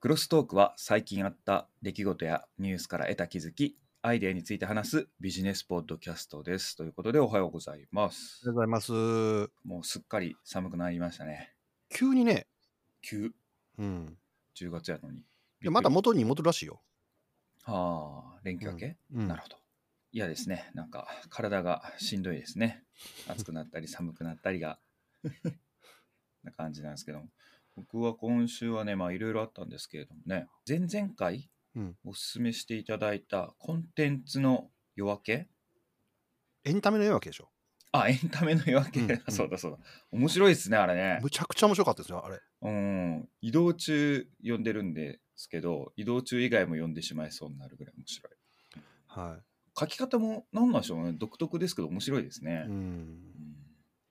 クロストークは最近あった出来事やニュースから得た気づき、アイデアについて話すビジネスポッドキャストです。ということでおはようございますありがとう。ございます。もうすっかり寒くなりましたね。急にね、急、うん。10月やのに。でまたびっく元に戻るらしいよ。りはあ、連休明け、うん。なるほど。いやですね、なんか体がしんどいですね。暑くなったり寒くなったりが。な感じなんですけども。僕は今週はね、まあいろいろあったんですけれどもね、前々回うんおすすめしていただいたコンテンツの夜明け？エンタメの夜明けでしょ？あ、エンタメの夜明け、うんうん そうだそうだ。面白いですね、あれね。むちゃくちゃ面白かったですよ、あれ。うん。移動中読んでるんですけど、移動中以外も読んでしまいそうになるぐらい面白い。は書き方も何なんでしょうね。独特ですけど面白いですね。い。ううんん。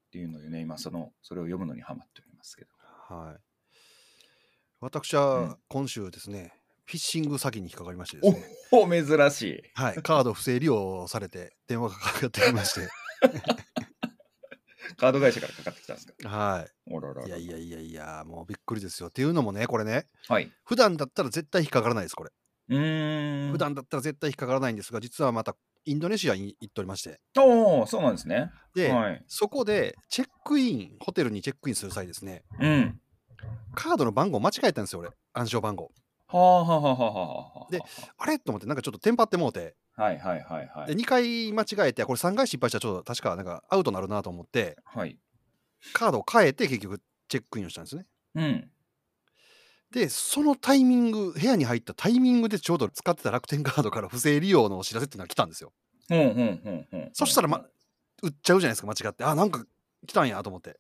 っていうのでね、今その、それを読むのにハマっておりますけど。はい。私うんは今週ですね、フィッシング詐欺に引っかかりましてですね。おお珍しい。はい。カード不正利用されて電話がかかってきまして。カード会社からかかってきたんですか？はおらららい。いやいやいやいや、もうびっくりですよ。っていうのもね、これね、はい。普段だったら絶対引っかからないです、これ。うーん。普段だったら絶対引っかからないんですが、実はまたインドネシアに行っておりまして。おおそうなんですね。で、はい。そこでチェックイン、ホテルにチェックインする際ですね、うん。カードの番号間違えたんですよ、俺。暗証番号。はあはあはあはあはあ。であれ？と思って、なんかちょっとテンパってもうて、はいはいはいはでい。2回間違えて、これ3回失敗したらちょっと確かなんかアウトになるなと思って、はい。カードを変えて結局チェックインをしたんですね。うん。で、そのタイミング、部屋に入ったタイミングでちょうど使ってた楽天カードから不正利用のお知らせっていうのが来たんですよ。そしたら、ま、売っちゃうじゃないですか、間違って。あ、なんか来たんやと思って。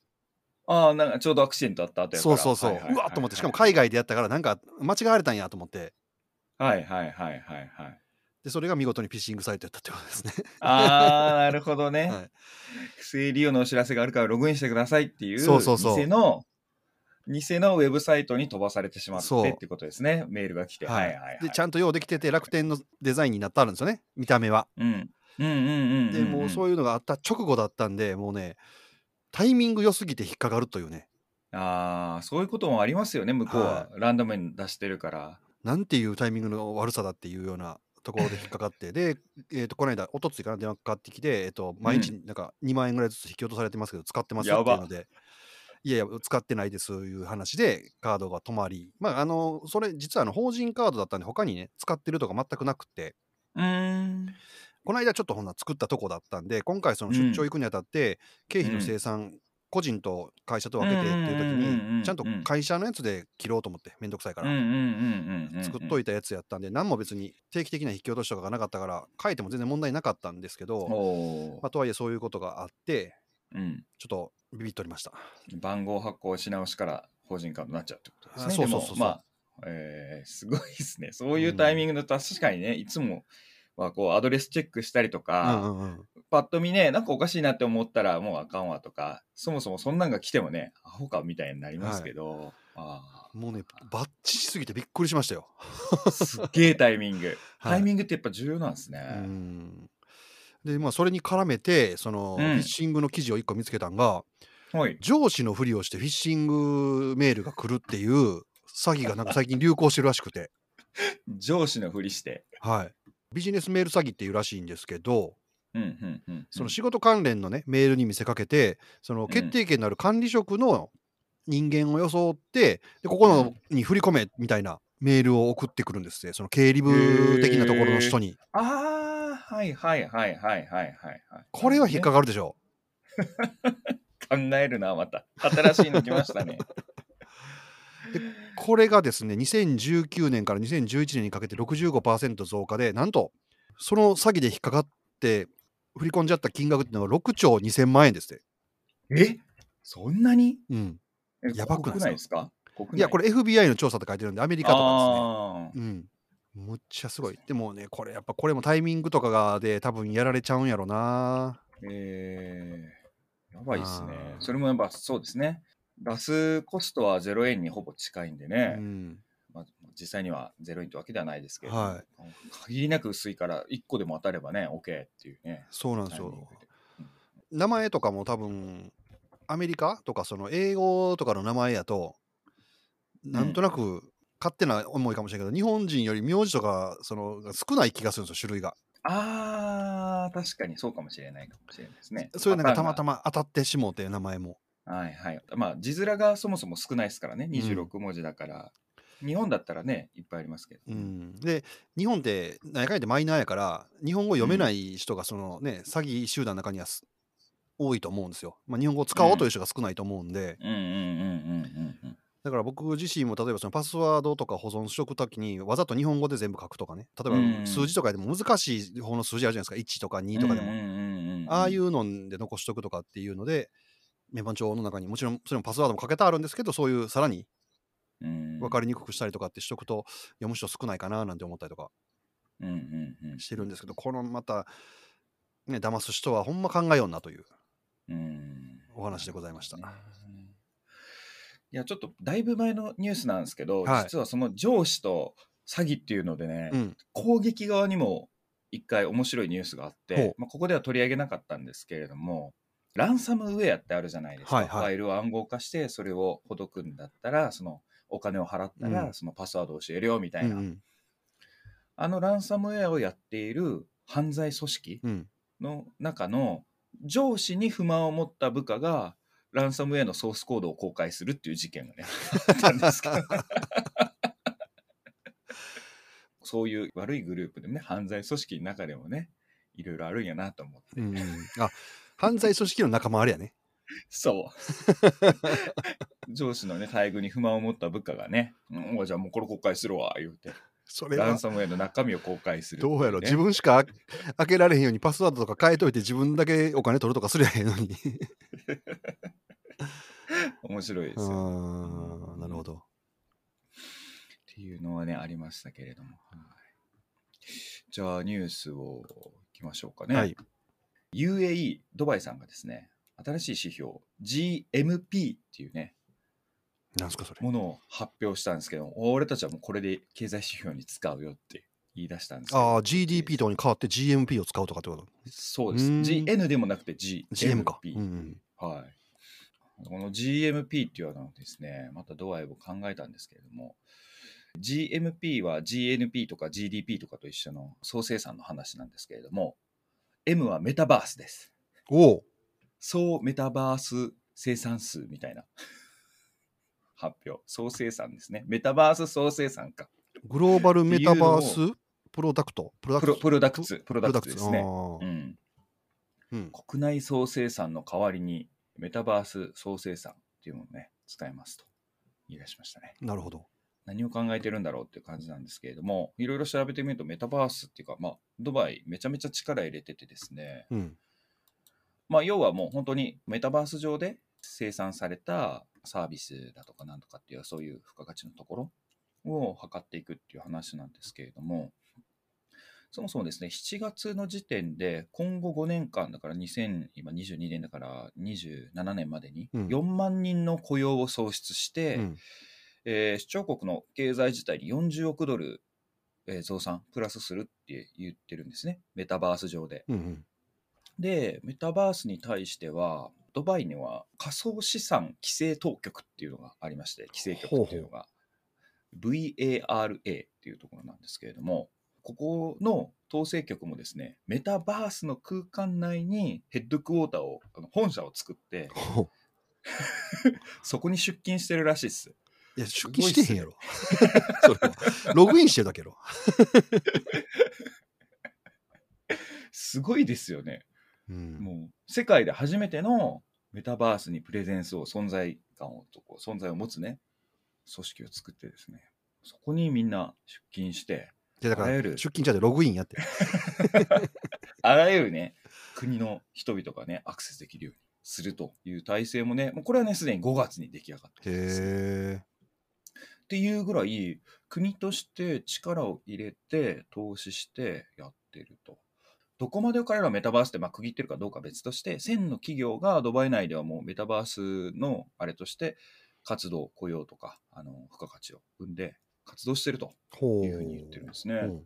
ああ、なんかちょうどアクシデントあった後やから。そうそうそう。はいはいはいうわっと思って、しかも海外でやったから、なんか間違われたんやと思って。はいはいはいはいはい。で、それが見事にフィッシングサイトやったってことですね。ああ、なるほどね。はい不正利用のお知らせがあるからログインしてくださいっていう、そうそうそう偽の、偽のウェブサイトに飛ばされてしまってそうってことですね。メールが来て。はいはいはい。で、ちゃんと用できてて、楽天のデザインになってあるんですよね、見た目は。うん。うんうんうんうん。で、もうそういいうのがあった直後だったんで、もうね、タイミング良すぎて引っかかるというね、うん。ああ、そういうこともありますよね。向こうは。ランダムに出してるから。なんていうタイミングの悪さだっていうようなところで引っかかって、で、えー、とこの間、おとついかな、電話かかってきて、えー、と毎日なんか2万円ぐらいずつ引き落とされてますけど、使ってますっていうので、いやいや、使ってないですいう話で、カードが止まり、まあ、あの、それ、実はあの法人カードだったんで、他にね、使ってるとか全くなくて、うーん。この間ちょっとほんな作ったとこだったんで、今回その出張行くにあたって、経費の生産、個人と会社と分けてっていう時に、ちゃんと会社のやつで切ろうと思って、めんどくさいから。作っといたやつやったんで、何も別に定期的な引き落としとかがなかったから、書いても全然問題なかったんですけど、おまあ、とはいえそういうことがあって、ーうん。ちょっとビビっておりました。番号発行し直しから法人カードになっちゃうってことですね。あそうそうそうまあ、えーすごいですね。そういうタイミングだと確かにね、いつもはこうアドレスチェックしたりとうか、んうんうん。パッと見ね、なんかおかしいなって思ったらもうあかんわとか、そもそもそんなんが来てもね、アホかみたいになりますけど、あもうね、バッチしすぎてびっくりしましたよ。ーすっげえタイミング。はいタイミングってやっぱ重要なんですね。うんで、まあ、それに絡めて、その、うんフィッシングの記事を1個見つけたんが、はい。上司のふりをしてフィッシングメールが来るっていう詐欺がなんか最近流行してるらしくて、上司のふりして。はい。ビジネスメール詐欺っていうらしいんですけど。その仕事関連のね、メールに見せかけて、その決定権のある管理職の人間を装って、でここのに振り込めみたいなメールを送ってくるんですね。その経理部的なところの人に。ああ、はいはいはいはいはいはいはい。これは引っかかるでしょ。考えるな、また。新しいの来ましたね。これがですね、2019年から2011年にかけて65%増加で、なんと、その詐欺で引っかかって振り込んじゃった金額っていうのが6兆2000万円ですって。え？そんなに？うん。えやばくないですか？国内いや、これ FBI の調査って書いてるんで、アメリカとかあですね。うん。むっちゃすごい。でもね、これやっぱこれもタイミングとかがで多分やられちゃうんやろな。ーえー、やばいですねそれもやっぱそうですね。出すコストは0円にほぼ近いんでうね、ん。まあ、実際には0円ってわけではないですけど、は限りなく薄いから1個でも当たればね、OK っていうね。そうなんですよタイミング。で名前とかも多分、アメリカとかその英語とかの名前やと、なんとなく勝手な思いかもしれないけど、日本人より名字とかその少ない気がするんですよ、種類が。あー、確かにそうかもしれないかもしれないですね。そういうなんかたまたま。ま当たってしもうて、名前も。はいはい。まあ、字面がそもそも少ないですからね、26文字だから。日本だったらね、いっぱいありますけど。うん、で、日本って、何やかんやってマイナーやから、日本語読めない人が、そのね、詐欺集団の中にはす多いと思うんですよ。まあ、日本語を使おうという人が少ないと思うんで、うんうんうんうんうんうん。だから僕自身も例えばそのパスワードとか保存しとくときに、わざと日本語で全部書くとかね、例うんえば数字とかでも難しい方の数字あるじゃないですか、1とか2とかでも。うんうんうんうん、ああいうので残しとくとかっていうので、メモ帳の中にもちろんそれもパスワードもかけてあるんですけど、そういうさらにうん。分かりにくくしたりとかってしとくと、読む人少ないかななんて思ったりとかしてるんですけど、このまた、ね、騙す人はほんま考えようなといううん。お話でございました。いや、ちょっとだいぶ前のニュースなんですけど、はい。実はその上司と詐欺っていうのでね、うん、攻撃側にも一回面白いニュースがあっほてう、まあ、ここでは取り上げなかったんですけれども、ランサムウェアってあるじゃないですか。はいはい。ファイルを暗号化して、それをほどくんだったら、そのお金を払ったら、うん。そのパスワードを教えるよみたいな、うんうん。あのランサムウェアをやっている犯罪組織うん、の中の上司に不満を持った部下がランサムウェアのソースコードを公開するっていう事件がね あったんですけど。そういう悪いグループでもね犯罪組織の中でもねいろいろあるんやなと思って、うん。うん、あ犯罪組織の仲間あれやね。そう 上司のね待遇に不満を持った部下がね「うん、おじゃあもうこれ公開するわ」言うてそれはランサムウェアの中身を公開するね、どうやろ自分しか開けられへんようにパスワードとか変えといて自分だけお金取るとかすりゃへんのに。面白いですあよ、ーなるほど。っていうのはね、ありましたけれども。はい、じゃあ、ニュースをいきましょうかね。はい。UAE、ドバイさんがですね、新しい指標、GMP っていうね、なんすかそれ。ものを発表したんですけど、俺たちはもうこれで経済指標に使うよって言い出したんですああ、GDP とかに変わって GMP を使うとかってこと？そうです。GN でもなくて GMP。GM か。うんうん。はい。この GMP っていうのはですね、またドアイを考えたんですけれども、GMP は GNP とか GDP とかと一緒の総生産の話なんですけれども、M はメタバースです。おお総メタバース生産数みたいな発表。総生産ですね。メタバース総生産か。グローバルメタバースプロダクト？プロダクト？プロダクツ、プロダクツプですね。うん。うん。国内総生産の代わりにメタバース総生産っていうものをね、使いますと言い出しましたね。なるほど。何を考えてるんだろうっていう感じなんですけれども、いろいろ調べてみるとメタバースっていうか、まあ、ドバイめちゃめちゃ力入れててですね、うん。まあ、要はもう本当にメタバース上で生産されたサービスだとかなんとかっていうそういう付加価値のところを測っていくっていう話なんですけれども、そもそもですね、7月の時点で今後5年間だから2000今22年だから27年までにうん4万人の雇用を創出して、うん。えー主張国の経済自体に40億ドル、えー増産、プラスするって言ってるんですね、メタバース上で。うんうん。で、メタバースに対しては、ドバイには仮想資産規制当局っていうのがありまして、規制局っていうのが VARA っていうところなんですけれども、ここの統制局もですね、メタバースの空間内にヘッドクォーターを、本社を作って、そこに出勤してるらしいです。いや、出勤してへんやろ。それは。ログインしてるだけやろ。すごいですよね。うん。もう世界で初めてのメタバースにプレゼンスを存在感を存在を持つね組織を作ってですねそこにみんな出勤してでだからあらゆる出勤じゃでログインやって。あらゆるね国の人々がねアクセスできるようにするという体制もねもうこれはねすでに5月に出来上がってるんですよへえ。っていうぐらい国として力を入れて投資してやってると。どこまで彼らはメタバースってまあ区切ってるかどうかは別として、1000の企業がドバイ内ではもうメタバースのあれとして活動、雇用とか、あの付加価値を生んで活動してると。いうふうに言ってるんですね。うん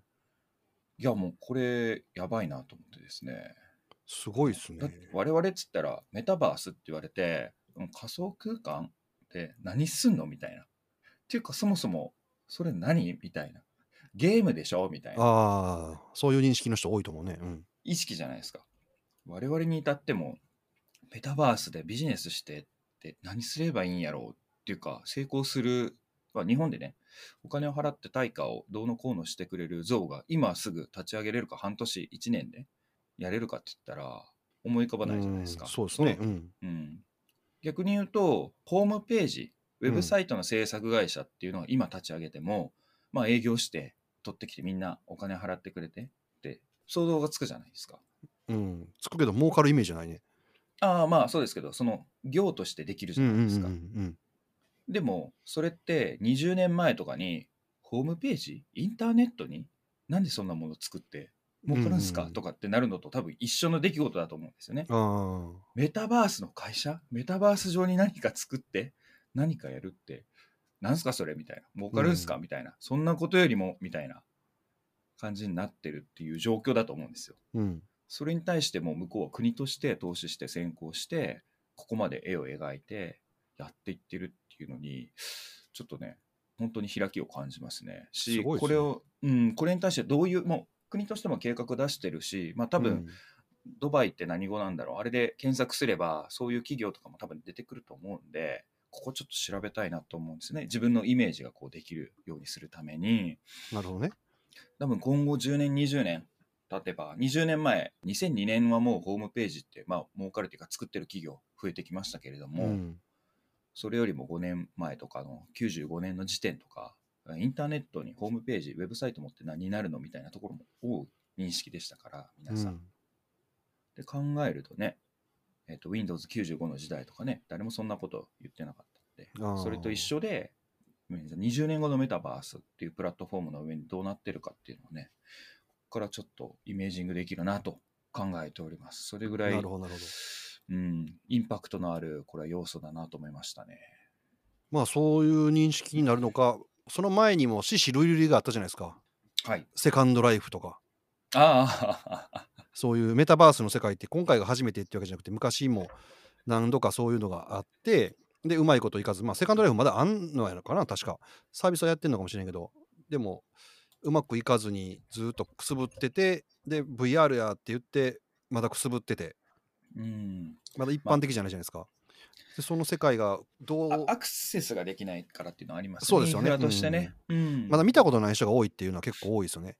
いやもうこれやばいなと思ってですね。すごいっすね我々っつったらメタバースって言われてうん仮想空間って何すんの？みたいな。っていうかそもそもそれ何？みたいな。ゲームでしょ？みたいな。ああ、そういう認識の人多いと思うね。うん。意識じゃないですか。我々に至っても、メタバースでビジネスしてって何すればいいんやろうっていうか、成功する、まあ、日本でね、お金を払って対価をどうのこうのしてくれる像が今すぐ立ち上げれるか半年、1年でやれるかって言ったら思い浮かばないじゃないですか。うんそうですね。うん。うん、逆に言うと、ホームページ、ウェブサイトの制作会社っていうのを今立ち上げても、まあ営業して取ってきてみんなお金払ってくれてって想像がつくじゃないですか。うん。つくけど、儲かるイメージじゃないね。ああまあそうですけど、その業としてできるじうんうんうんゃないですか。うん。でも、それって20年前とかにホームページ、インターネットになんでそんなもの作って儲かるんすか、うんとかってなるのと多分一緒の出来事だと思うんですよね。あメタバースの会社？メタバース上に何か作って？何かやるってなんすかそれみたいな儲かるんすか、みたいなそんなことよりもみたいな感じになってるっていう状況だと思うんですよ。あ。うん。それに対しても向こうは国として投資して先行してここまで絵を描いてやっていってるっていうのにちょっとね本当に開きを感じますね。しねこれを、うん、これに対してどういうもう国としても計画出してるし、まあ、多分、うんドバイって何語なんだろうあれで検索すればそういう企業とかも多分出てくると思うんでここちょっと調べたいなと思うんですね自分のイメージがこうできるようにするためになるほどね。多分今後10年20年経てば20年前2002年はもうホームページってまあ儲かるというか作ってる企業増えてきましたけれども、うん。それよりも5年前とかの95年の時点とかインターネットにホームページウェブサイト持って何になるのみたいなところも多い認識でしたから皆さん、うんで考えるとね、えっと Windows95 の時代とかね誰もそんなこと言ってなかったんあーでそれと一緒で20年後のメタバースっていうプラットフォームの上にどうなってるかっていうのをねここからちょっとイメージングできるなと考えておりますそれぐらいなるほど、なるほど。うん、インパクトのあるこれは要素だなと思いましたねまあ、そういう認識になるのか、その前にも、獅子類類があったじゃないですか。はいセカンドライフとか。ああそういうメタバースの世界って今回が初めてってわけじゃなくて昔も何度かそういうのがあってでうまいこといかずまあセカンドライフまだあんのやのかな確かサービスはやってんのかもしれんけどでもうまくいかずにずっとくすぶっててで VR やって言ってまだくすぶっててうん。まだ一般的じゃないじゃないですか。でその世界がどうあアクセスができないからっていうのはありますそうですよね。ね、うん。まだ見たことない人が多いっていうのは結構多いですよね。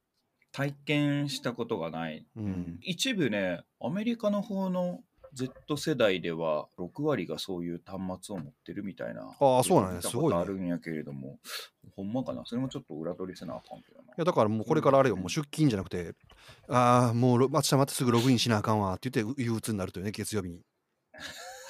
体験したことがない、うん。一部ねアメリカの方の Z 世代では6割がそういう端末を持ってるみたいなああそうなんや見たすごいあるんやけれども、ほんまかな？それもちょっと裏取りせなあかんけどな。いやだからもうこれからあれよ、うん。もう出勤じゃなくて、ああ、もうロまたまたすぐログインしなあかんわ。って言って憂鬱になるというね、月曜日に。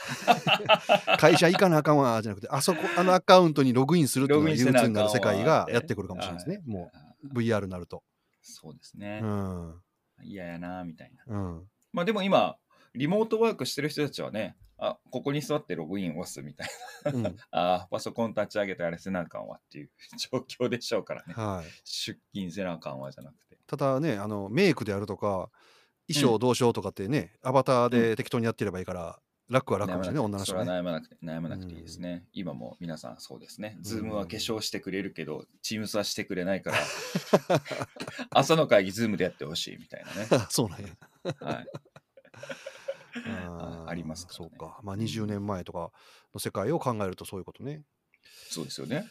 会社行かなあかんわ。じゃなくて、あそこ、あのアカウントにログインするっていうのが憂鬱になる世界がやってくるかもしれないですね、もあう VR になると。そうですね。う、ん。嫌やなみたいな。うん。まあでも今リモートワークしてる人たちはねあここに座ってログイン押すみたいうん、な あパソコン立ち上げてあれせなあかんわっていう 状況でしょうからね。はい。出勤せなあかんわじゃなくて。ただね、あのメイクであるとか、衣装どうしようとかってね、アバターで適当にやってればいいから、楽は楽かもしれないね、女の人はね。悩まなくて悩まなくていいですね、今も皆さんそうですね、ズームは化粧してくれるけど、チームスはしてくれないから、朝の会議、ズームでやってほしいみたいなね。そうなんや。はい、ありますからねそうか。まあ20年前とかの世界を考えるとそういうことね。そうですよね。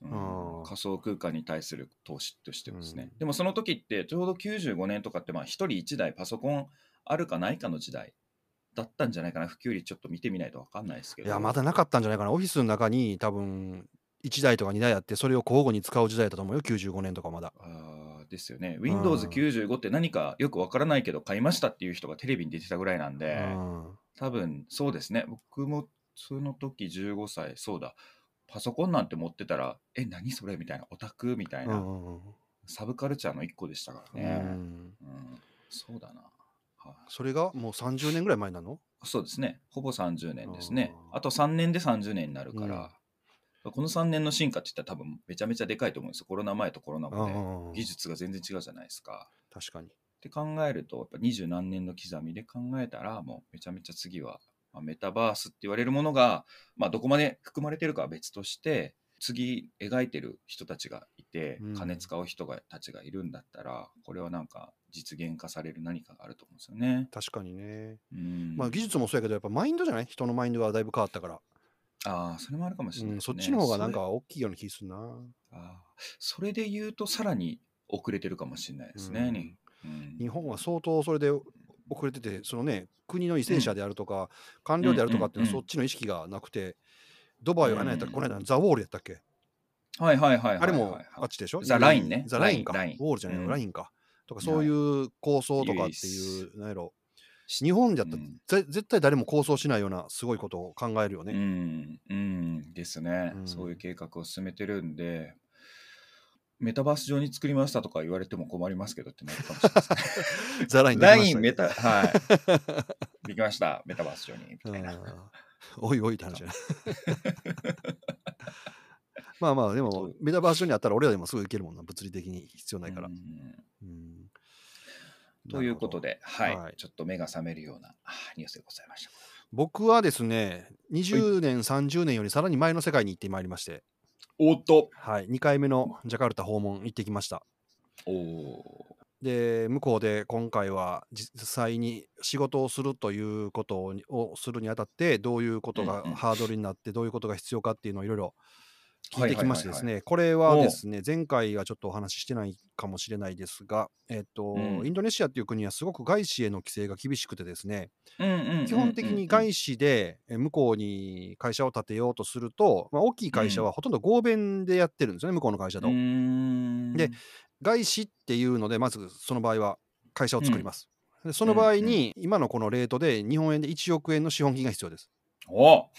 うん仮想空間に対する投資としてですね、うんでもその時ってちょうど95年とかってまあ1人1台パソコンあるかないかの時代だったんじゃないかな。普及率ちょっと見てみないと分かんないですけど。いや、まだなかったんじゃないかな。オフィスの中に多分1台とか2台あって、それを交互に使う時代だと思うよ、95年とかまだ。あーですよね。Windows95 って何かよくわからないけど買いましたっていう人がテレビに出てたぐらいなんで、うん。多分そうですね。僕もその時15歳そうだ。パソコンなんて持ってたらえ何それみたいな。オタクみたいうな、サブカルチャーの一個でしたからうね、ん。うん。そうだな、はい。それがもう30年ぐらい前なの？そうですね。ほぼ30年ですね。あと3年で30年になるから、この3年の進化って言ったら多分めちゃめちゃでかいと思うんですよ。コロナ前とコロナ後で。うん。技術が全然違うじゃないですか。確かに。って考えるとやっぱ二十何年の刻みで考えたらもうめちゃめちゃ次は、まあ、メタバースって言われるものが、まあ、どこまで含まれてるかは別として次描いてる人たちがいて、うん。金使う人がたちがいるんだったらこれはなんか実現化される何かがあると思うんですよね。確かにね。うん、まあ技術もそうやけど、やっぱマインドじゃない？人のマインドがだいぶ変わったから。ああそれもあるかもしれないうん、そっちの方がなんか大きいような気するな。あーそれで言うとさらに遅れてるかもしれないですね。うん日本は相当それで遅れてて、そのね、国の為政者であるとか、官僚であるとかっていうのはそっちの意識がなくて、ドバイは何やったっこの間、ザ・ウォールやったっけ、はいはいはい。あれもあっちでしょ？ザラインねザ・ラインか。ウォールじゃないラインか。とか、そういう構想とかっていう、なんやろ。日本じゃったら、うんぜ絶対誰も構想しないようなすごいことを考えるようね。ん、うんですね、うんそういう計画を進めてるんで、メタバース上に作りましたとか言われても困りますけどってなるかもしれない ですね。ザ・ラインでラきましたインメタ、はい。できました、メタバース上に。みたいな。うんおいおいって話じゃない。まあまあ、でも、メタバース上にあったら俺らでもすぐ行けるもんな、物理的に必要ないから。ということで、はい、はい。ちょっと目が覚めるようなあニュースでございました。僕はですね、20年、30年よりさらに前の世界に行ってまいりまして、おっと。はい、2回目のジャカルタ訪問行ってきました。おおで、向こうで今回は実際に仕事をするということををするにあたって、どういうことがハードルになって、どういうことが必要かっていうのをいろいろ聞いてきましてですはいね、これはですね、前回はちょっとお話ししてないかもしれないですが、えっと、うんインドネシアっていう国はすごく外資への規制が厳しくてですね、うんうんうんうんうん基本的に外資でえ向こうに会社を建てようとすると、まあ、大きい会社はほとんど合弁でやってるんですよね、向こうの会社と。で外資っていうので、まずその場合は会社を作ります。でその場合に、今のこのレートで日本円で1億円の資本金が必要です。お。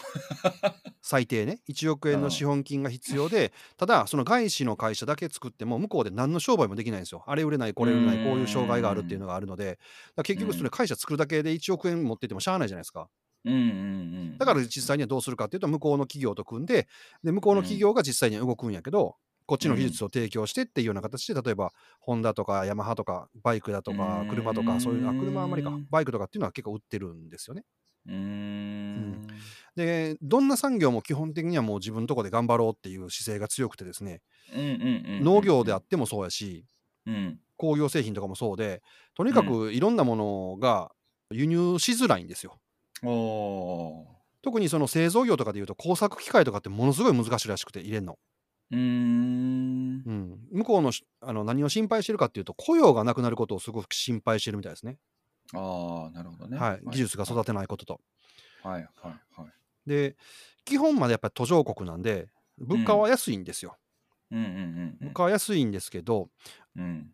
最低ね、1億円の資本金が必要で、ただ、その外資の会社だけ作っても、向こうで何の商売もできないんですよ。あれ売れない、これ売れない、こういう障害があるっていうのがあるので、結局、それ会社作るだけで1億円持ってってもしゃあないじゃないですか。うんうんうんだから実際にはどうするかっていうと、向こうの企業と組んで、で向こうの企業が実際に動くんやけど、こっちの技術を提供してっていうような形で、例えば、ホンダとかヤマハとか、バイクだとかう、ん。車とか、そういう、あ、車はあんまりか、バイクとかっていうのは結構売ってるんですよね。うーん。で、どんな産業も基本的にはもう自分のとこで頑張ろうっていう姿勢が強くてですね、うんうんうんうん農業であってもそうやし、うん。工業製品とかもそうで、とにかくいろんなものが輸入しづらいんですよ。おー。特にその製造業とかでいうと工作機械とかってものすごい難しいらしくて入れんの。うーん。うん、向こうのしあの何を心配してるかっていうと雇用がなくなることをすごく心配してるみたいですね。ああなるほどね。はい、技術が育てないことと。はいはいはい。で基本までやっぱり途上国なんで物価は安いんですよ。うんうんうん物価は安いんですけどうん。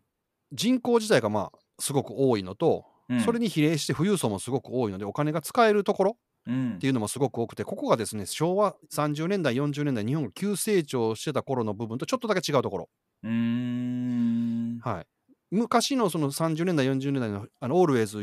人口自体がまあすごく多いのと、うん。それに比例して富裕層もすごく多いのでお金が使えるところうん。っていうのもすごく多くてここがですね昭和30年代40年代日本が急成長してた頃の部分とちょっとだけ違うところ。うーん。はい昔のその30年代40年代のあのオールウェイズ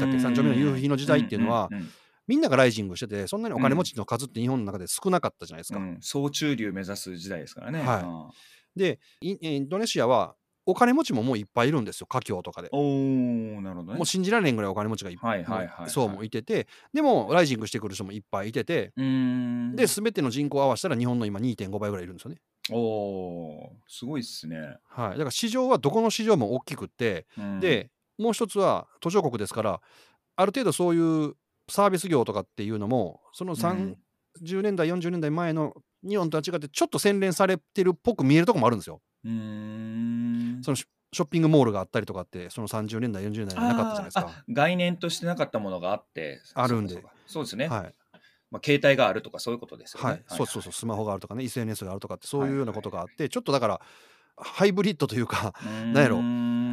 だっけ？三丁目の夕日の時代っていうのはんんみんながライジングしててそんなにお金持ちの数って日本の中で少なかったじゃないですか。うん。総中流目指す時代ですからね。はい。でインドネシアはお金持ちももういっぱいいるんですよ華僑とかで。おおなるほどね。もう信じられんぐらいお金持ちがいっぱいはいはいはいはい。層もいてて。でもライジングしてくる人もいっぱいいてて。で全ての人口を合わせたら日本の今2.5倍ぐらいいるんですよね。おおすごいっすね。はい、だから市場はどこの市場も大きくって、うん、でもう一つは途上国ですからある程度そういうサービス業とかっていうのもその30年代40年代前の日本とは違ってちょっと洗練されてるっぽく見えるとこもあるんですよ。うーん。そのショッピングモールがあったりとかってその30年代40年代になかったじゃないですか。概念としてなかったものがあってあるんで。そうですね、はいまあ、携帯があるとかそういうことですよね。はい、そうそうそう。スマホがあるとかね SNS があるとかってそういうようなことがあって、ちょっとだからハイブリッドというか、なんやろ。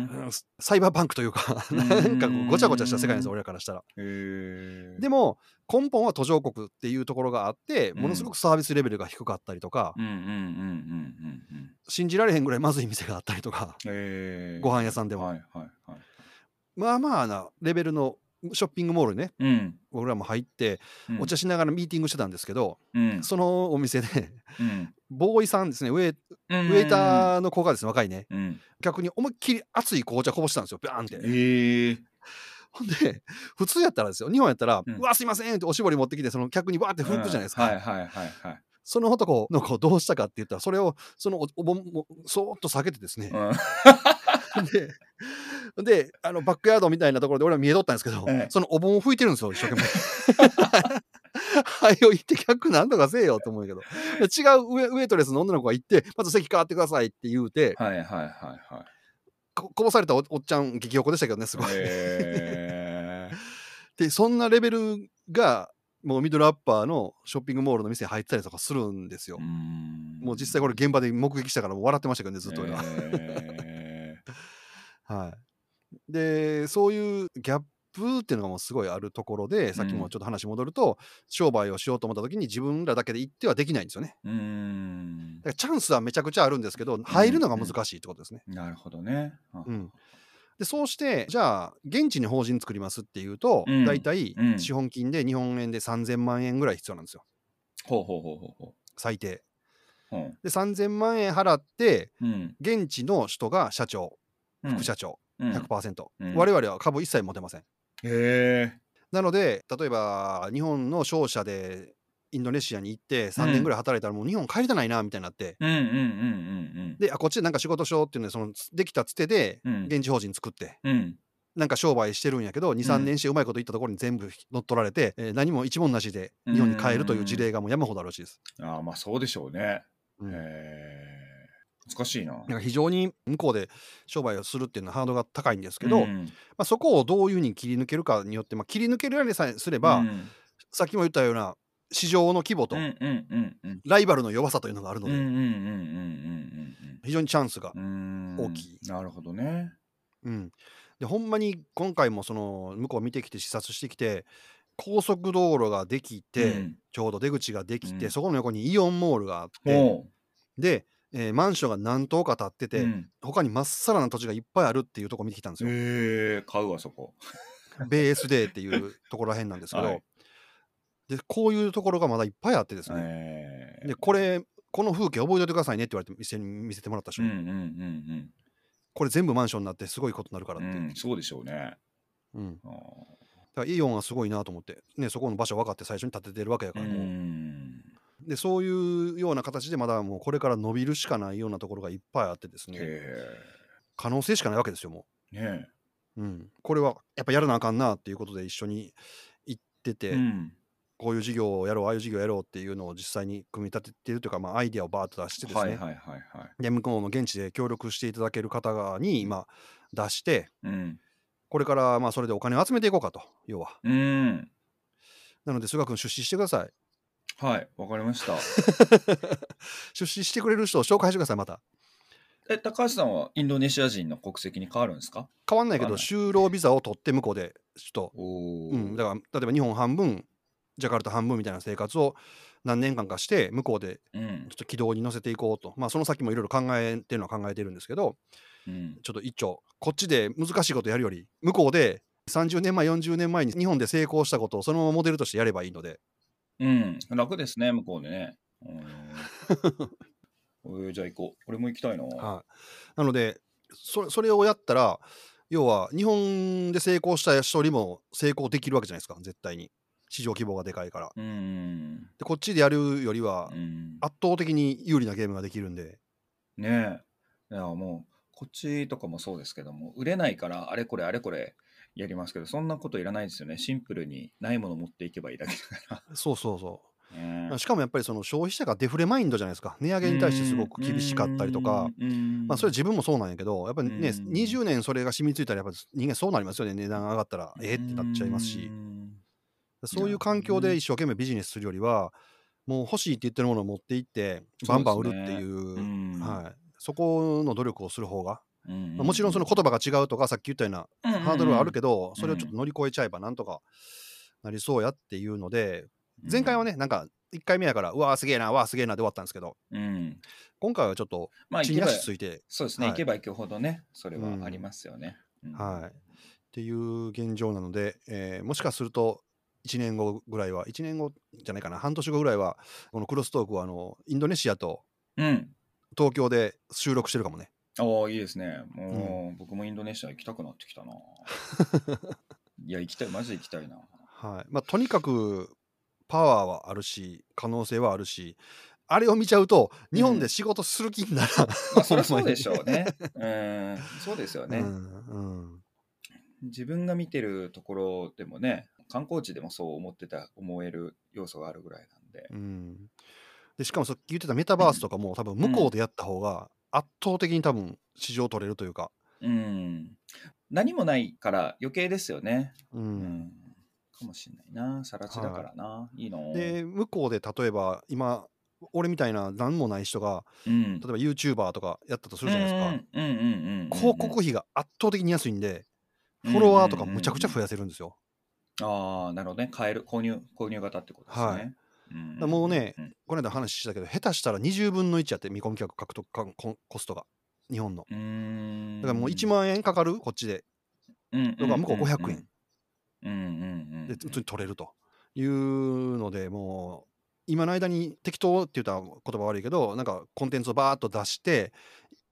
ろサイバーパンクというかなんかごちゃごちゃした世界ですよ俺らからしたら。でも根本は途上国っていうところがあってうんものすごくサービスレベルが低かったりとか、信じられへんぐらいまずい店があったりとかご飯屋さんでも。はいはいはい。まあまあなレベルのショッピングモールにね。うん。僕らも入ってうん。お茶しながらミーティングしてたんですけど、うん。そのお店でうん。ボーイさんですねウェウェイターの子がですね若いね。うん。逆に思いっきり熱い紅茶こぼしたんですよバーンって。へえほんで普通やったらですよ日本やったら「ううんわすいません」っておしぼり持ってきてその客にバーって拭くじゃないですか、はいはいはいはい。その男の子どうしたかって言ったら、それを、そのおお盆もそーっと避けてですね、うん。で、で、あの、バックヤードみたいなところで俺は見えとったんですけど、ええそのお盆を拭いてるんですよ、一生懸命。はい、行って客なんとかせえよと思うけど。で違うウェイトレスの女の子が行って、まず席変わってくださいって言うて、はいはいはいはい。ここぼされたおおっちゃん激横でしたけどね、すごい。へで、そんなレベルが、もうミドルアッパーのショッピングモールの店に入ってたりとかするんですよーう。んもう実際これ現場で目撃したからもう笑ってましたけどね、ずっと俺は。へはい。で、そういうギャップっていうのがもうすごいあるところで、さっきもちょっと話戻ると、商売をしようと思った時に自分らだけで行ってはできないんですよね。ーうーんだからチャンスはめちゃくちゃあるんですけど、入るのが難しいってことですね。なるほどね。うんで、そうして、じゃあ、現地に法人作りますっていうと、うん大体うん資本金で日本円で3000万円ぐらい必要なんですよ。ほうほうほうほうほ最低。う。うんで、3000万円払って、うん現地の人が社長、うん副社長、うん100%、うん我々は株一切持てません。へえ。なので、例えば日本の商社でインドネシアに行って3年ぐらい働いたらもう日本帰りたないなみたいになって、うんで、あ、こっちでなんか仕事しようっていうので、そのできたつてでうん。現地法人作って、うん。うん。なんか商売してるんやけど、2、3うん年してうまいこと言ったところに全部乗っ取られて、えー何も一文なしで日本に帰るという事例がもう山ほどあるらしいです。ああ、まあそうでしょうね。うんへえ。難しいな。なんか非常に向こうで商売をするっていうのはハードルが高いんですけど、まうん。あ、そこをどういうふうに切り抜けるかによって、まあ、切り抜けられさえすれば、うん。さっきも言ったような市場の規模とライバルの弱さというのがあるので、非常にチャンスが大きい。なるほどね。うん、でほんまに今回もその向こう見てきて視察してきて高速道路ができて、うん。ちょうど出口ができて、うん。そこの横にイオンモールがあってほで、えーマンションが何棟か建ってう。て、うん他にまっさらな土地がいっぱいあるっていうところ見てきたんですよ。へえ、買うわそこ。ベースデーっていうところらへんなんですけど、はいでこういうところがまだいっぱいあってですね、でこれこの風景覚えておいてくださいねって言われて店に見せてもらった人に、うんうんうんこれ全部マンションになってすごいことになるからって、うん。うん、そうでしょうね。うん、あだからイオンはすごいなと思って、ね、そこの場所分かって最初に建ててるわけやからもう、ん。でそういうような形でまだもうこれから伸びるしかないようなところがいっぱいあってですねへ可能性しかないわけですよもえ。ねう、うん、これはやっぱやらなあかんなっていうことで一緒に行ってえ。て、うん。こういう事業をやろうああいう事業をやろうっていうのを実際に組み立てているというか、まあ、アイデアをバーッと出してですね、はいはいはいはい。で向こうの現地で協力していただける方々に今出してうん。これからまあそれでお金を集めていこうかと要はうん。なので菅君出資してくださいはい、わかりました。出資してくれる人を紹介してくださいまた。え、高橋さんはインドネシア人の国籍に変わるんですか？変わんないけど就労ビザを取って向こうでちょっと、うん、だから例えば日本半分ジャカルタ半分みたいな生活を何年間かして向こうでうん。ちょっと軌道に乗せていこうと。まあその先もいろいろ考えてるのは考えてるんですけどうん、ちょっと一丁こっちで難しいことやるより向こうで30年前40年前に日本で成功したことをそのままモデルとしてやればいいのでうん、楽ですね、向こうでね。うん えーじゃあ行こう。俺も行きたいな。はい、なのでそそれをやったら要は日本で成功した人よりも成功できるわけじゃないですか絶対に市場規模がでかいからうん。でこっちでやるよりはうん、圧倒的に有利なゲームができるんでねえ。いや、もう、こっちとかもそうですけども、売れないから、あれこれあれこれやりますけど、そんなこといらないですよね。シンプルにないもの持っていけばいいだけだかそうそうそら。ね。うしかもやっぱりその消費者がデフレマインドじゃないですか。値上げに対してすごく厳しかったりとか、うん、まあ、それ自分もそうなんやけどやっぱりね、うん。20年それが染みついたらやっぱ人間そうなりますよね。値段が上がったら。えーってなっちゃいますし。うん。そういう環境で一生懸命ビジネスするよりはもう欲しいって言ってるものを持っていってバンバン売るっていう。うん。はい、そこの努力をする方が、うんまあもちろんその言葉が違うとかさっき言ったようなハードルはあるけど、それをちょっと乗り越えちゃえばなんとかなりそうやっていうので前回はねなんか1回目やからうわーすげえなうわーすげえなで終わったんですけどうん、今回はちょっと地に足ついてそうですね、はい。行けば行くほどねそれはありますよね、うん。はい。っていう現状なので、えーもしかすると1年後ぐらいは1年後じゃないかな半年後ぐらいはこのクロストークはあのインドネシアとうん。東京で収録してるかもねおおいいですね。もう、僕もインドネシア行きたくなってきたな。いや行きたいマジで行きたいな。はい。まあ、とにかくパワーはあるし可能性はあるしあれを見ちゃうと日本で仕事する気にならん、まあ、そりゃそうでしょうね。うん、そうですよね、うんうん。自分が見てるところでもね、観光地でもそう思ってた、思える要素があるぐらいなんで。うん。でしかもさっき言ってたメタバースとかも多分向こうでやった方が圧倒的に多分市場取れるというか、うん。何もないから余計ですよね。ううんん。かもしんないな。さら地だからな。いいの。で向こうで例えば今俺みたいな何もない人がうん例えば YouTuber とかやったとするじゃないですか、うんうんうんうんうん。広告費が圧倒的に安いんでフォロワーとかむちゃくちゃ増やせるんですよ、ああ、なるほどね。買える、購入、購入型ってことですね。はいうんもうねんこの間話したけど下手したら20分の1やって見込み客獲得かココストが。日本の。だからもう1万円かかる？こっちで。円だから向こう500円。うん。で普通に取れると。いうのでもう今の間に適当って言ったら言葉悪いけどなんかコンテンツをバーッと出して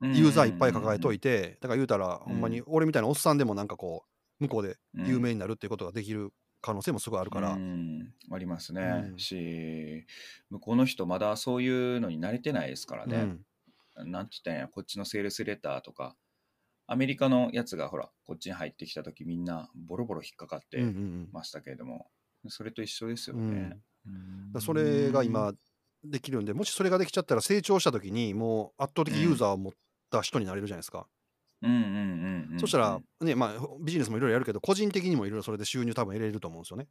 ユーザーいっぱい抱えといて、てだから言うたらほんまに俺みたいなおっさんでもなんかこう向こうで有名になるっていうことができる可能性もすごいあるから、うん。ありますね、うん。し向こうの人まだそういうのに慣れてないですからね、うん。なんて言ったんやこっちのセールスレターとか。アメリカのやつがほらこっちに入ってきた時みんなボロボロ引っかかっうんうんうてん。ましたけれども、それと一緒ですようん。ね、だからそれが今できるんでもしそれができちゃったら成長した時にもう圧倒的ユーザーを持った人になれるじゃないですか、うんうんうんうんそしたらねまあビジネスもいろいろやるけど個人的にもいろいろそれで収入多分得れると思うんですよね。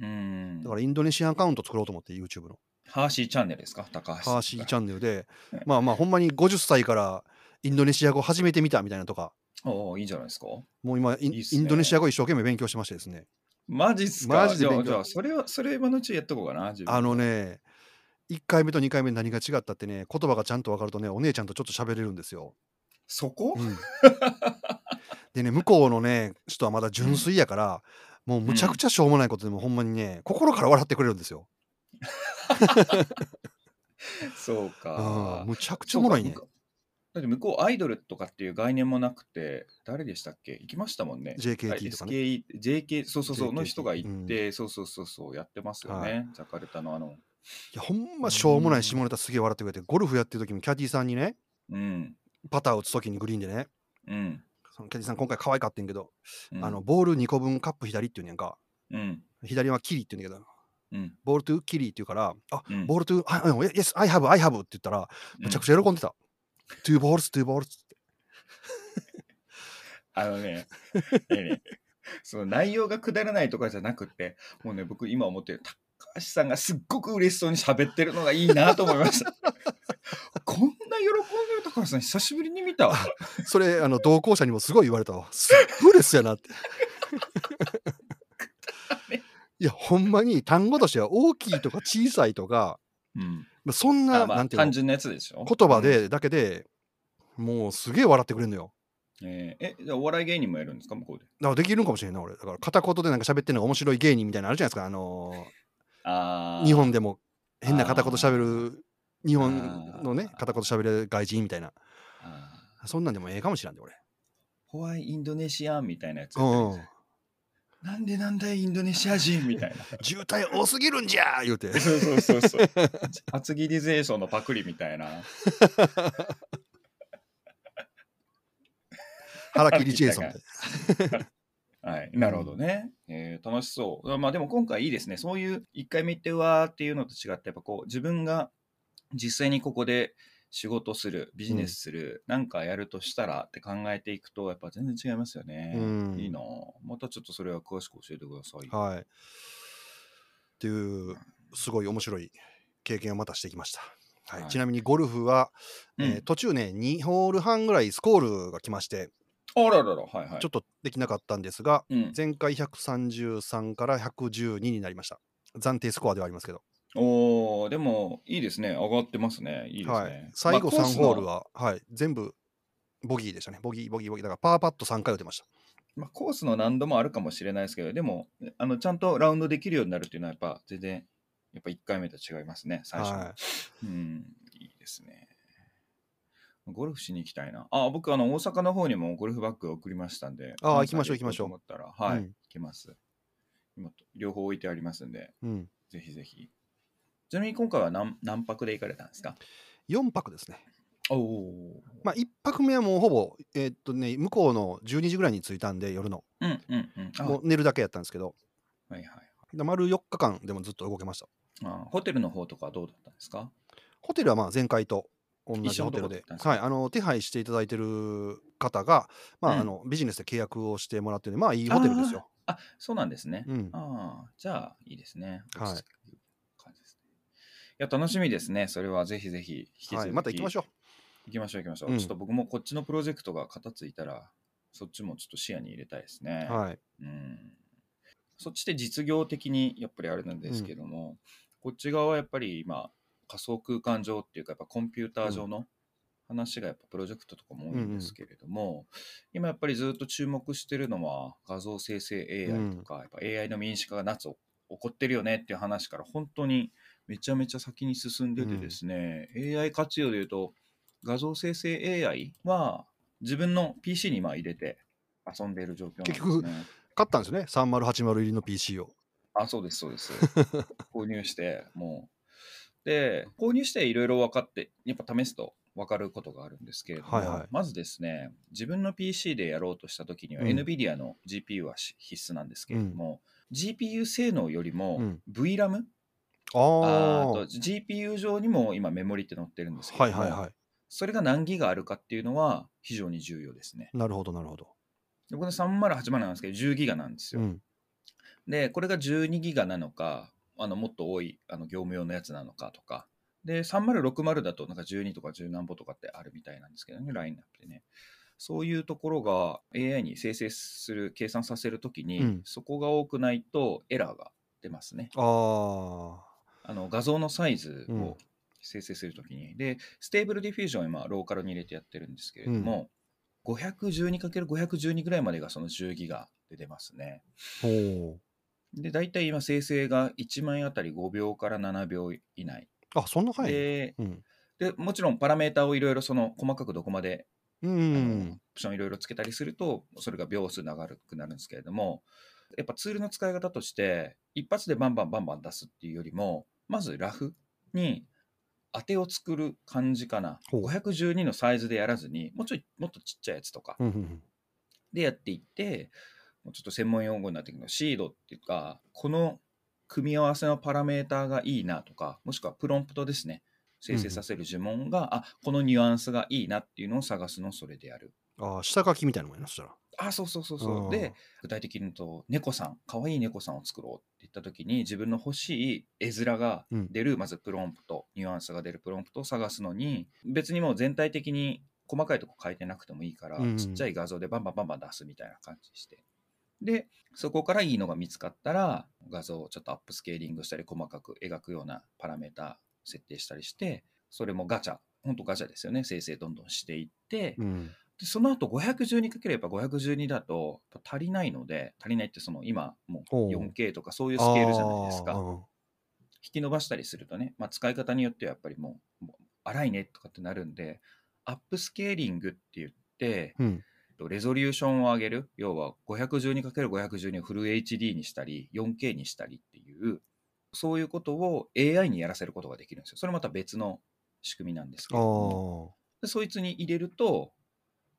うんだからインドネシアンアカウント作ろうと思って YouTube の。ハーシーチャンネルですか？高橋ハーシーチャンネルではいまあまあほんまに50歳からインドネシア語始めてみたみたいなとか。おおいいじゃないですか。もう今インね。インドネシア語一生懸命勉強してましてですね。マジっすか？マジで勉強。それはそれ今のうちやっとこうかなあのね1回目と2回目何が違ったってね言葉がちゃんと分かるとねお姉ちゃんとちょっと喋れるんですよ、そこ、うん。でね向こうのね人はまだ純粋やから、もうむちゃくちゃしょうもないことでもほんまにね心から笑ってくれるんですよ、そうか。うん、むちゃくちゃおもろいね。だって向こうアイドルとかっていう概念もなくて誰でしたっけ？行きましたもんね。JKT とかね。JK そうそうそうの人が行って、そうそうそうそうやってますよね、はジャカルタのあの。いやほんましょうもない下ネタすげえ笑ってくれてゴルフやってる時もキャディーさんにねうんパター打つ時にグリーンでね。うん、そのキャディーさん今回可愛かったんけど、うん、あのボール2個分カップ左って言うねんか。うん。左は kiri って言うんだけど。うん。ボールトゥ kiri って言うからあうん。ボールトゥあうん Yes I have I have って言ったらめちゃくちゃ喜んでた、 two balls two balls ってあのね、ええねその内容がくだらないとかじゃなくて、もうね、僕今思ってる、高橋さんがすっごく嬉しそうに喋ってるのがいいなと思いました。こ んな喜んでる高橋さん久しぶりに見たわ。それあの同行者にもすごい言われたわ。すっごいですやなって。いやほんまに単語としては大きいとか小さいとかうん。まあそんなあまあなんていうの？単純なやつでしょ？言葉、でだけでもうすげえ笑ってくれるのよ。うんえーえ、じゃあお笑い芸人もやるんですか？向こうで。だからできるんかもしれんない俺。だから片言でなんか喋ってるのが面白い芸人みたいなのあるじゃないですか。あのあーー。日本でも変な片言喋る日本のね片言喋る外人みたいなそんなんでもええかもしれんで俺ホワイインドネシアンみたいなやつ。なんでなんだいインドネシア人みたいな。渋滞多すぎるんじゃー言うてそうそうそうそう。厚切りゼーションのパクリみたいな。腹切りジェイソンはい、なるほどね。えー楽しそう。まあでも今回いいですね。そういう1回目行ってわーっていうのと違って、やっぱこう自分が実際にここで仕事する、ビジネスする、なんかやるとしたらって考えていくと、やっぱ全然違いますよね。うん。いいな。ぁまたちょっとそれは詳しく教えてください。なはい。っていうすごい面白い経験をまたしてきました、はい。はい。ちなみにゴルフは、えーうん。途中ね2ホール半ぐらいスコールが来ましてあららら、はいはい。ちょっとできなかったんですが、うん、前回133から112になりました。暫定スコアではありますけど、おーでもいいですね。上がってますね。いいですね。はい、最後3まあコースのホールは、はい、全部ボギーでしたねボギーボギーボギーだからパーパット3回打てましたまあ、コースの難度もあるかもしれないですけど、でも、あのちゃんとラウンドできるようになるっていうのは、やっぱ全然、やっぱ1回目と違いますね、最初の。はいうん、いいですね。ゴルフしに行きたいな。あ、僕、あの、大阪の方にもゴルフバッグ送りましたんで。あ行きましょうでこと思ったら、はい、うん行きます。今、両方置いてありますんで、うんぜひぜひ。ちなみに今回は何何泊で行かれたんですか？4泊ですね。おお。まあ、1泊目はもうほぼ、えーっとね、向こうの12時ぐらいに着いたんで、夜の。うんうんうん。あもう寝るだけやったんですけど、はいはい。で丸4日間でもずっと動けました。あホテルの方とかはどうだったんですか？ホテルはまあ前回と同じホテルではい、あの手配していただいてる方が、まあうんあのビジネスで契約をしてもらってるんで、まあいいホテルですよ。あ、そうなんですね。うんああ、じゃあいいですね。はい落ち着や、楽しみですね。それはぜひぜひ引き続き、はい、また行きましょ行きましょう行きましょう、うんちょっと僕もこっちのプロジェクトが片付いたら、そっちもちょっと視野に入れたいですね。う。はい。うん、そっちで実業的にやっぱりあれなんですけども、こっち側はやっぱり今仮想空間上っていうかやっぱコンピューター上の話がやっぱプロジェクトとかも多いんですけれども、今やっぱりずっと注目してるのは画像生成 AI とか、やっぱ AI の民主化が夏起こってるよねっていう話から本当にめちゃめちゃ先に進んでてですね、AI 活用でいうと画像生成 AI は自分の PC にまあ入れて遊んでいる状況なんです結ね。買ったんですよね、3080入りの PC を。あ、そうです、そうです。購入して、もう。で、購入していろいろ分かって、やっぱ試すと分かることがあるんですけれども、はいはいまずですね、自分の PC でやろうとしたときには、うん NVIDIA の GPU はし必須なんですけれども、GPU 性能よりもうん VRAM、ああと GPU 上にも今メモリって載ってるんですけれども、はいはいはい。それが何ギガあるかっていうのは非常に重要ですね。なるほどなるほど。でこれ3080なんですけど、10ギガなんですよ。うん。で、これが12ギガなのか、あのもっと多いあの業務用のやつなのかとか、で、3060だとなんか12とか10何歩とかってあるみたいなんですけどね、ラインナップでね。そういうところが AI に生成する、計算させるときに、うんそこが多くないとエラーが出ますね。ああの画像のサイズうんを生成するときに。で、ステーブルディフュージョンを今、ローカルに入れてやってるんですけれども、512×512 ぐらいまでがその10ギガで出ますね。で、大体今生成が1枚あたり5秒から7秒以内。うん。あそんな早い、でうん。で、もちろんパラメータをいろいろその細かくどこまで、うん。オプションいろいろつけたりすると、それが秒数長くなるんですけれども、やっぱツールの使い方として、一発でバンバンバンバン出すっていうよりも、まずラフに当てを作る感じかな。ほう512のサイズでやらずに、もうちょい、もっとちっちゃいやつとかうんうんうん。でやっていって、もうちょっと専門用語になってくるのシードっていうか、この組み合わせのパラメーターがいいなとか、もしくはプロンプトですね。生成させる呪文が、あこのニュアンスがいいなっていうのを探すのをそれでやる。ああ、下書きみたいなのもやな、そしたら。あ、そうそうそうあそう。ーで、具体的に言うと、猫さん、可愛い猫さんを作ろうって言った時に、自分の欲しい絵面が出る、まずプロンプト、ニュアンスが出るプロンプトを探すのに、別にもう全体的に細かいとこ書いてなくてもいいから、うんうんちっちゃい画像でバンバンバンバン出すみたいな感じにして。で、そこからいいのが見つかったら、画像をちょっとアップスケーリングしたり、細かく描くようなパラメータ設定したりして、それもガチャ、本当ガチャですよね、生成どんどんしていって、うん。でその後512かければ512だと足りないので足りないってその今もうほう。4K とかそういうスケールじゃないですか。引き伸ばしたりするとね、まあ、使い方によってはやっぱりもうもう荒いねとかってなるんでアップスケーリングって言ってうん。レゾリューションを上げる要は 512×512 をフル HD にしたり 4K にしたりっていうそういうことを AI にやらせることができるんですよ。それまた別の仕組みなんですけど。でそいつに入れると、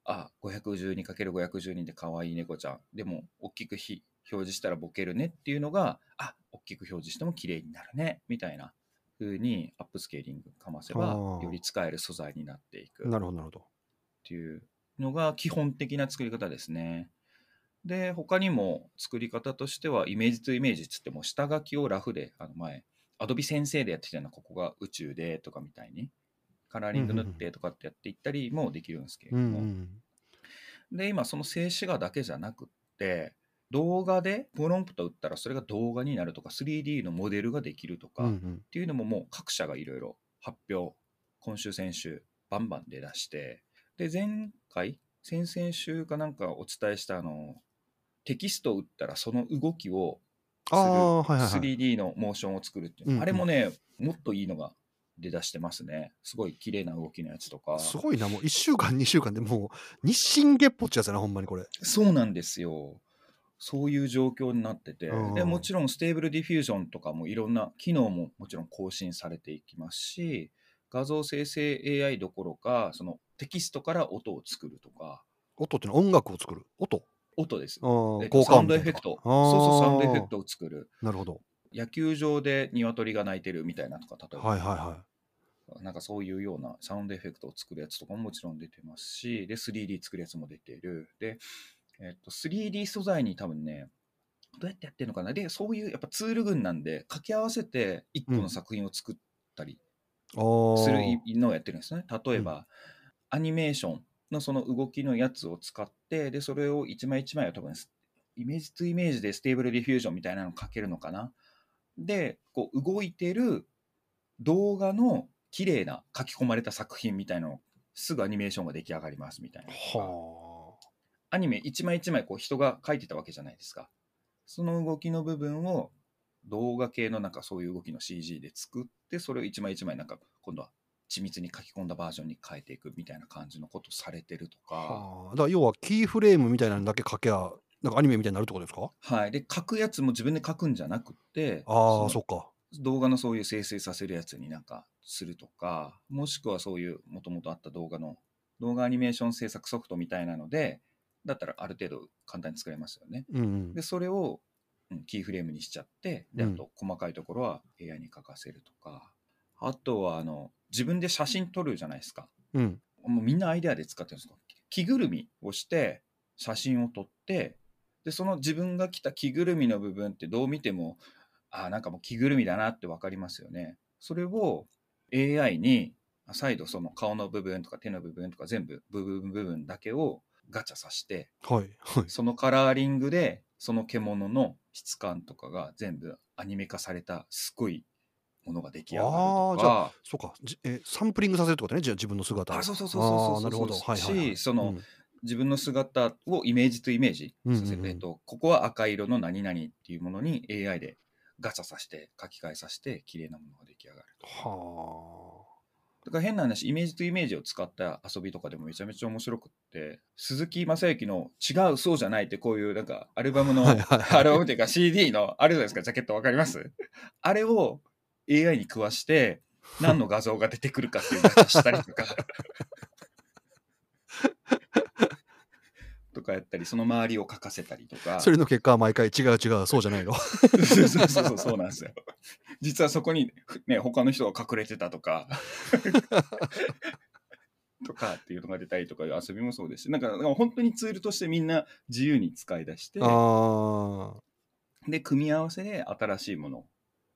あ、512×512 で可愛い猫ちゃん。でも、大きくひ表示したらボケるねっていうのが、あ、大きく表示しても綺麗になるね、みたいな風にアップスケーリングかませばより使える素材になっていくっなるほど、なるほど。ていうのが基本的な作り方ですね。で、他にも作り方としては、イメージとイメージっつっても、下書きをラフで、あの前、アドビ先生でやってきたような、ここが宇宙でとかみたいに、カラーリング塗ってとかってやっていったりもできるんですけれうんども、うん。で、今その静止画だけじゃなくって、動画でプロンプト打ったらそれが動画になるとか、3D のモデルができるとか、っ。ていうのももう各社がいろいろ発表、今週、先週、バンバン出だして、で、前回、先々週かなんかお伝えしたあの、テキストを打ったらその動きをするああ、はいはいはい。3D のモーションを作るっていう、あれもね、もっといいのが出だしてますね。すごい綺麗な動きのやつとか。すごいな、もう1週間、2週間でもう日進月歩っちゃうやつやな、ほんまにこれ。そうなんですよ。そういう状況になってて、うんでもちろんステーブルディフュージョンとかもいろんな機能ももちろん更新されていきますし画像生成 AI どころかそのテキストから音を作るとか。音っていうのは音楽を作る？音？音です、あーえっとサウンドエフェクト。そうそうサウンドエフェクトを作る。なるほど野球場で鶏が鳴いてるみたいなとか例えば、はいはいはなんかそういうようなサウンドエフェクトを作るやつとかももちろん出てますし、で、3D 作るやつも出ている。で、えっと、3D 素材に多分ね、どうやってやってるのかなで、そういうやっぱツール群なんで、掛け合わせて一個の作品を作ったりするーのをやってるんですね。例えば、アニメーションのその動きのやつを使って、で、それを一枚一枚を多分、イメージとイメージで Stable Diffusion みたいなのをかけるのかな。で、こう動いてる動画の綺麗な書き込まれた作品みたいなのをすぐアニメーションが出来上がりますみたいな。はアニメ一枚一枚こう人が描いてたわけじゃないですか。その動きの部分を動画系のなんかそういう動きの CG で作って、それを一枚一枚なんか今度は緻密に書き込んだバージョンに変えていくみたいな感じのことされてるとあか。はあだ要はキーフレームみたいなのだけ書けばなんかアニメみたいになるってことですか？はい。で、書くやつも自分で書くんじゃなくて、あそのあそっか。動画のそういう生成させるやつになんかするとか、もしくはそういうもともとあった動画の動画アニメーション制作ソフトみたいなので、だったらある程度簡単に作れますよね。うんうん。で、それを、うんキーフレームにしちゃって、で、あうん。と細かいところは AI に書かせるとか、あとはあの自分で写真撮るじゃないですか。うん。もうみんなアイデアで使ってるんですか？着ぐるみをして写真を撮ってでその自分が着た着ぐるみの部分ってどう見てもあーなんかもう着ぐるみだなって分かりますよね。それを AI に再度その顔の部分とか手の部分とか全部部分部分だけをガチャさせてはいはい。そのカラーリングでその獣の質感とかが全部アニメ化されたすごいものが出来上がるとあーじゃかそうか。じえサンプリングさせるってことね。じゃあ自分の姿を。あそうそうそうそうそうあーなるほど。はいはい、はい、しそのうん自分の姿をイメージとイメージさせて、うんうんうん。えっと、ここは赤色の何々っていうものに AI でガチャさせて書き換えさせて綺麗なものが出来上がる。はだから変な話イメージとイメージを使った遊びとかでもめちゃめちゃ面白くって鈴木雅之の「違うそうじゃない」ってこういうなんかアルバムのアルバムっていうか CD のあるじゃないですかジャケットわかります？あれを AI に食わして何の画像が出てくるかっていうのをしたりとかとかやったりその周りを描かせたりとか。あそれの結果は毎回違う違うそうじゃないの。そうそうそうそうそうなんですよ。実はそこにね他の人が隠れてたとか。とかっていうのが出たりとか遊びもそうですし。なんか本当にツールとしてみんな自由に使い出して。あで組み合わせで新しいもの。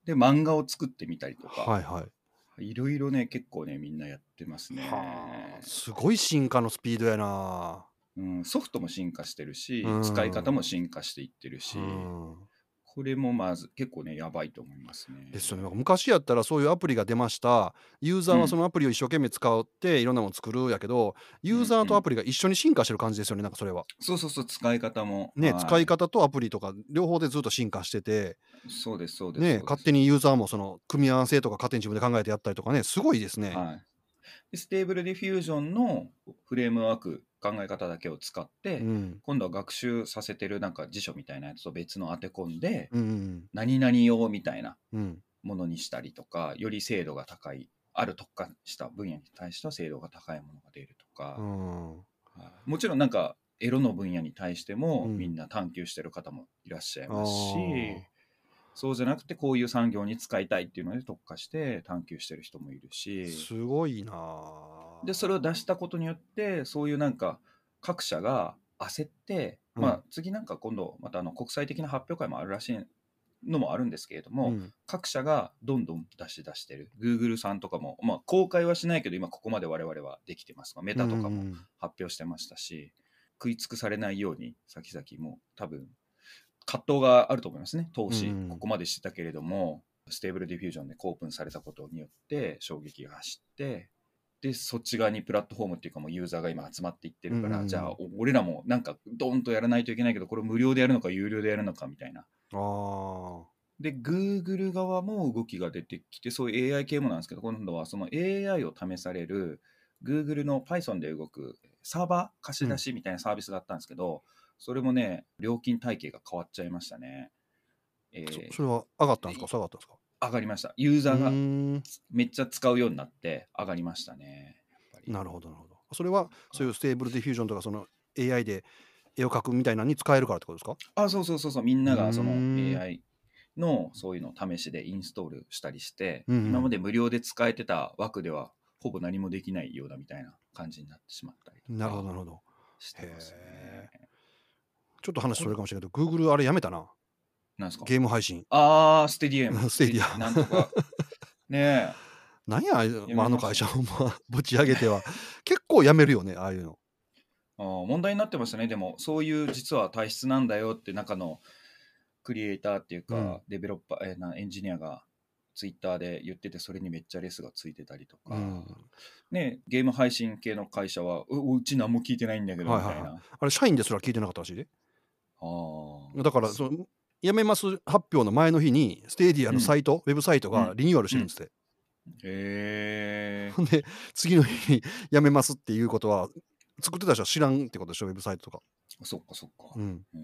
で漫画を作ってみたりとあか、はいはい。いろいろね結構ねみんなやってますね、はあすごい進化のスピードやなうん、ソフトも進化してるしうん。使い方も進化していってるし、うん。これもまず結構ねやばいと思いますね。ですよね。昔やったらそういうアプリが出ました。ユーザーはそのアプリを一生懸命使っていろんなもの作るやけど、ユーザーとアプリが一緒に進化してる感じですよねなんかそれは。そうそうそう使い方も。ね、はい。使い方とアプリとか両方でずっと進化してて、そうですそうですうです。勝手にユーザーもその組み合わせとか勝手に自分で考えてやったりとかねすごいですね。はい、で Stable Diffusion のフレームワーク考え方だけを使って、うん。今度は学習させてるなんか辞書みたいなやつと別の当て込んで、うん何々用みたいなうん。ものにしたりとかより精度が高いある特化した分野に対しては精度が高いものが出るとか、うん。はい。もちろんなんかエロの分野に対してもうん。みんな探求してる方もいらっしゃいあますし、ーそうじゃなくてこういう産業に使いたいっていうので特化して探求してる人もいるし。すごいな。あでそれを出したことによってそういうなんか各社が焦って、うん。まあ次なんか今度またあの国際的な発表会もあるらしいのもあるんですけれども、うん。各社がどんどん出し出してる。Google さんとかも、まあ、公開はしないけど今ここまで我々はできてます。がメタとかもうんうん発表してましたし、食い尽くされないように先々も多分葛藤があると思いますね。投資、うん。ここまでしてたけれども。 Stable Diffusion でオープンされたことによって衝撃が走ってでそっち側にプラットフォームっていうかもうユーザーが今集まっていってるから、うんじゃあお俺らもなんかドーンとやらないといけないけどこれ無料でやるのか有料でやるのかみたいな。あー。で、Google 側も動きが出てきて、そういう AI 系もなんですけど、今度はその AI を試される Google の Python で動くサーバー貸し出しみたいなサービスがあったんですけど、それもね、料金体系が変わっちゃいましたね。えーそそれは上がったんですか？下がったんですか？上がりました。ユーザーがめっちゃ使うようになって上がりましたね。なるほどなるほど。それはそういう Stable Diffusion とかその AI で絵を描くみたいなのに使えるからってことですか？あ、そうそうそうそう、みんながその AI のそういうのを試しでインストールしたりして、うんうん。今まで無料で使えてた枠ではほぼ何もできないようなみたいな感じになってしまったりとかなるほどなるほど。してますね。ちょっと話それるかもしれないけど Google あれやめたな。なんですか？ゲーム配信。あー、ステディエ ム。ステディアなんとか。ねなんやまあ、あの会社をまあぶち上げては。結構やめるよねああいうの。え。あー問題になってましたね。でも、そういう実は体質なんだよって中のクリエイターっていうか、うん。デベロッパー、えーなエンジニアがツイッターで言ってて、それにめっちゃレスがついてたりとか、うん。ね、ゲーム配信系の会社は、ううち何も聞いてないんだけど、みはいはいはいたい。な。あれ社員ですら聞いてなかったらしいでだからその辞めます発表の前の日に Stadia のサイト、ウェブサイトがリニューアルしてるんですって、へえほんで次の日に辞めますっていうことは作ってた人は知らんってことでしょウェブサイトとか、そっかそっか。うん。えー。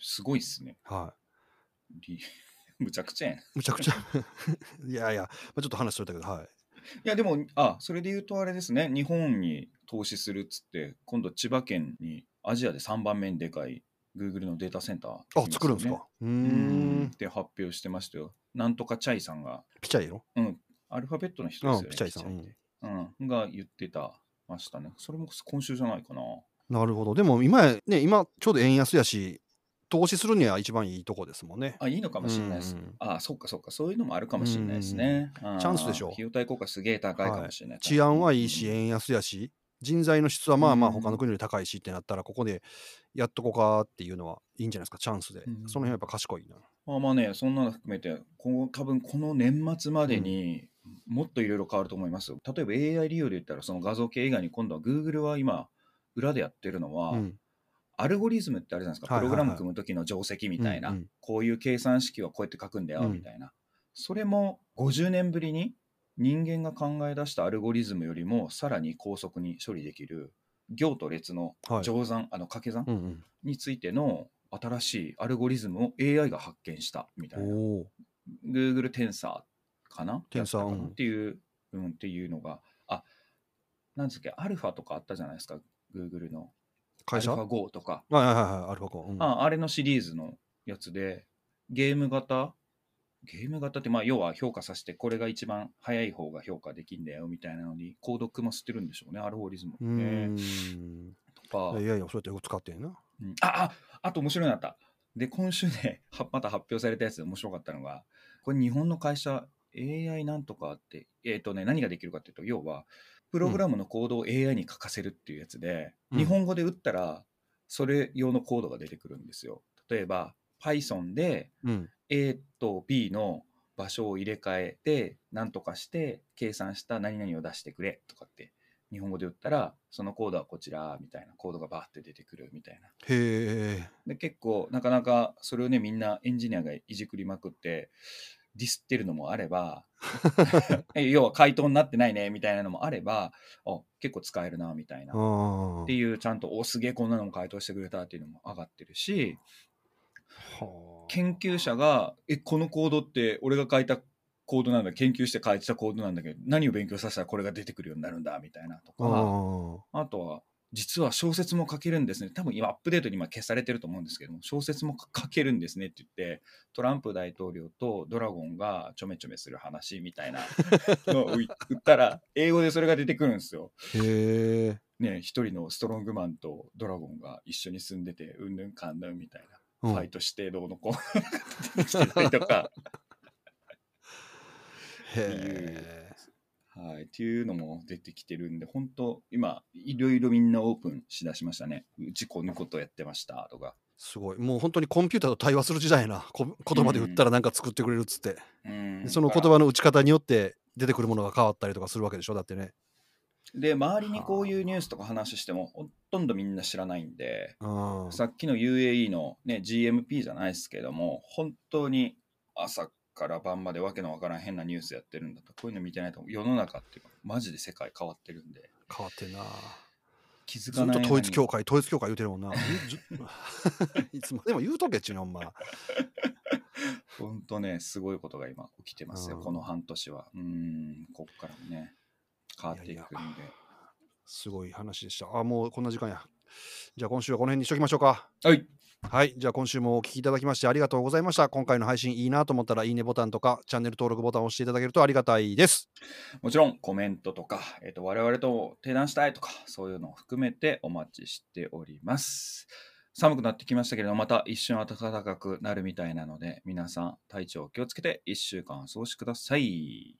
すごいっすね。はリ むちゃくちゃやん。いい、むちゃくちゃ。いやいや、まあ、ちょっと話しといたけどはい。や、でも、あ、それで言うとあれですね、日本に投資するっつって、今度千葉県にアジアで3番目にでかい Google のデータセンター、あ作るんですか？うん。ん。って発表してましたよ。なんとかチャイさんが、ピチャイようん、アルファベットの人ですよね。うんピチャイさん。うん、が言ってたましたね。それも今週じゃないかな。なるほど。でも今やね今ちょうど円安やし投資するには一番いいとこですもんね。あ、いいのかもしれないです。うんうんあ、そっかそっか、そういうのもあるかもしれないですね。チチャンスでしょ。費用対効果すげえ高いかもしれない。治安はいいしうん円安やし人材の質はまあまあうん。他の国より高いしってなったらここでやっとこうかっていうのはいいんじゃないですか？チャンスで、うんその辺はやっぱ賢いな。まあまあね、そんなの含めて、こう多分この年末までにもっといろいろ変わると思います。よ。例えば AI 利用で言ったら、その画像系以外に今度は Google は今、裏でやってるのは、うん。アルゴリズムってあるじゃないですか、プログラム組む時の定石みたいな、うんうん。こういう計算式はこうやって書くんだよ、うん。みたいな。それも50年ぶりに人間が考え出したアルゴリズムよりもさらに高速に処理できる行と列のはい。乗算、あの掛け算うんうん。についての新しいアルゴリズムを AI が発見したみたいな。Google テンサーかな？テンサー。やっていう、うん、っていうのが、あ、なんですっけ、アルファとかあったじゃないですか、Google の。会社？はいアルファ5とか。はいはいはいアルファコン、うん。ああれのシリーズのやつで、ゲーム型ゲーム型って、まあ、要は評価させて、これが一番早い方が評価できんだよみたいなのに、コード組ませてるんでしょうね、アルゴリズムね。ん。とか、いやいやそうやってよく使ってんな。うん。あああと面白いのあった。で、今週ね、はまた発表されたやつで面白かったのが、これ日本の会社、AI なんとかって、えっ、とね、何ができるかっていうと、要は、プログラムのコードを AI に書かせるっていうやつで、うん。日本語で打ったら、それ用のコードが出てくるんですよ。例えば、Python でうん A と B の場所を入れ替えて、なんとかして、計算した何々を出してくれとかって、日本語で打ったら、そのコードはこちら、みたいな、コードがバーって出てくるみたいな。へえ。で結構なかなかそれをねみんなエンジニアがいじくりまくってディスってるのもあればえ 要は回答になってないねみたいなのもあればあ結構使えるなみたいな。あっていうちゃんとおすげえこんなのも回答してくれたっていうのも上がってるし。はあ研究者がえこのコードって俺が書いたコードなんだ研究して書いてたコードなんだけど何を勉強させたらこれが出てくるようになるんだみたいなとかああとは、実は小説も書けるんですね。多分今、アップデートに今消されてると思うんですけども、小説も書けるんですねって言って、トランプ大統領とドラゴンがちょめちょめする話みたいなのを 言ったら、英語でそれが出てくるんですよ。へえね、一人のストロングマンとドラゴンが一緒に住んでて、うんぬんかんぬんみたいな。うん。ファイトしてどうのこうの。が出てたりとか、へはい、っていうのも出てきてるんで、本当今、いろいろみんなオープンしだしましたね。うちこのことやってましたとか。すごい。もう本当にコンピューターと対話する時代やなこ言葉で言ったらなんか作ってくれるっつって、うん。でその言葉の打ち方によって出てくるものが変わったりとかするわけでしょだってねで、周りにこういうニュースとか話しても、ほとんどみんな知らないんで、あさっきの UAE の、ね、GMP じゃないですけども、本当に朝から晩までわけのわからん変なニュースやってるんだと、こういうの見てないと、世の中っていうか、マジで世界変わってるんで、変わってんな。気づずっとかない間に。統一教会、統一教会言うてるもんな。ず いつまでも言うとけっちゅうねん、ほんま。ほんとね、すごいことが今起きてますよ、うん。この半年は。うん、こっからもね、変わっていくんで。すごい話でした。あ、もうこんな時間や。じゃあ今週はこの辺にしときましょうか。はい、はい。じゃあ今週もお聞きいただきましてありがとうございました。今回の配信いいなと思ったらいいねボタンとかチャンネル登録ボタンを押していただけるとありがたいです。もちろんコメントとか、えっと我々と提談したいとか、そういうのを含めてお待ちしております。寒くなってきましたけれども、また一瞬暖かくなるみたいなので、皆さん体調気をつけて1週間お過ごしください。